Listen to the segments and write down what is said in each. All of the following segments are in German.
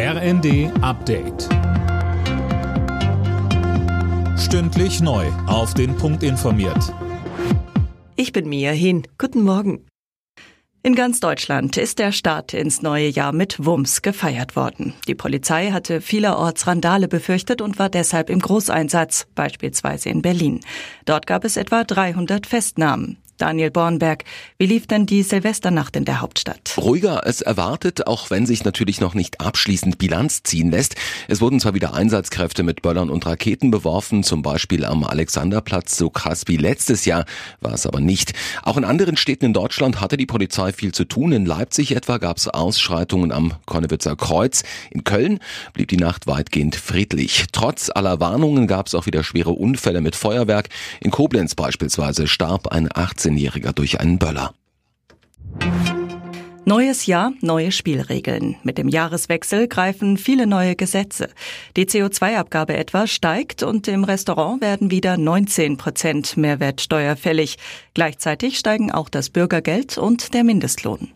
RND Update. Stündlich neu. Auf den Punkt informiert. Ich bin Mia Hin. Guten Morgen. In ganz Deutschland ist der Start ins neue Jahr mit Wumms gefeiert worden. Die Polizei hatte vielerorts Randale befürchtet und war deshalb im Großeinsatz, beispielsweise in Berlin. Dort gab es etwa 300 Festnahmen. Daniel Bornberg, wie lief denn die Silvesternacht in der Hauptstadt? Ruhiger als erwartet, auch wenn sich natürlich noch nicht abschließend Bilanz ziehen lässt. Es wurden zwar wieder Einsatzkräfte mit Böllern und Raketen beworfen, zum Beispiel am Alexanderplatz, so krass wie letztes Jahr, war es aber nicht. Auch in anderen Städten in Deutschland hatte die Polizei viel zu tun. In Leipzig etwa gab es Ausschreitungen am Konnewitzer Kreuz. In Köln blieb die Nacht weitgehend friedlich. Trotz aller Warnungen gab es auch wieder schwere Unfälle mit Feuerwerk. In Koblenz beispielsweise starb ein 18 18-Jähriger durch einen Böller. Neues Jahr, neue Spielregeln. Mit dem Jahreswechsel greifen viele neue Gesetze. Die CO2-Abgabe etwa steigt und im Restaurant werden wieder 19 Prozent Mehrwertsteuer fällig. Gleichzeitig steigen auch das Bürgergeld und der Mindestlohn.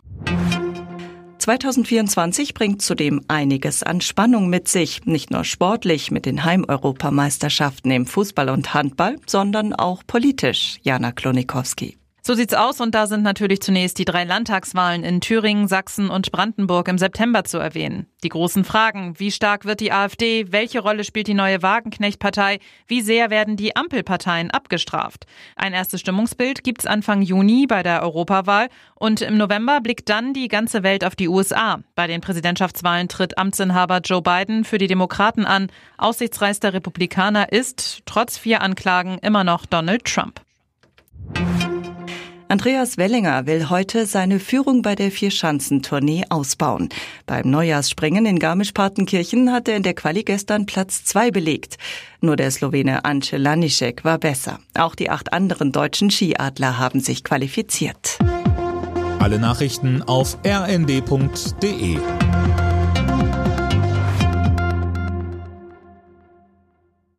2024 bringt zudem einiges an Spannung mit sich, nicht nur sportlich mit den Heimeuropameisterschaften im Fußball und Handball, sondern auch politisch. Jana Klonikowski. So sieht's aus und da sind natürlich zunächst die drei Landtagswahlen in Thüringen, Sachsen und Brandenburg im September zu erwähnen. Die großen Fragen, wie stark wird die AfD, welche Rolle spielt die neue Wagenknecht-Partei, wie sehr werden die Ampelparteien abgestraft. Ein erstes Stimmungsbild gibt's Anfang Juni bei der Europawahl und im November blickt dann die ganze Welt auf die USA. Bei den Präsidentschaftswahlen tritt Amtsinhaber Joe Biden für die Demokraten an. Aussichtsreichster Republikaner ist, trotz vier Anklagen, immer noch Donald Trump. Andreas Wellinger will heute seine Führung bei der Vierschanzentournee ausbauen. Beim Neujahrsspringen in Garmisch-Partenkirchen hat er in der Quali gestern Platz zwei belegt. Nur der Slowene Ance Lanišek war besser. Auch die acht anderen deutschen Skiadler haben sich qualifiziert. Alle Nachrichten auf rnd.de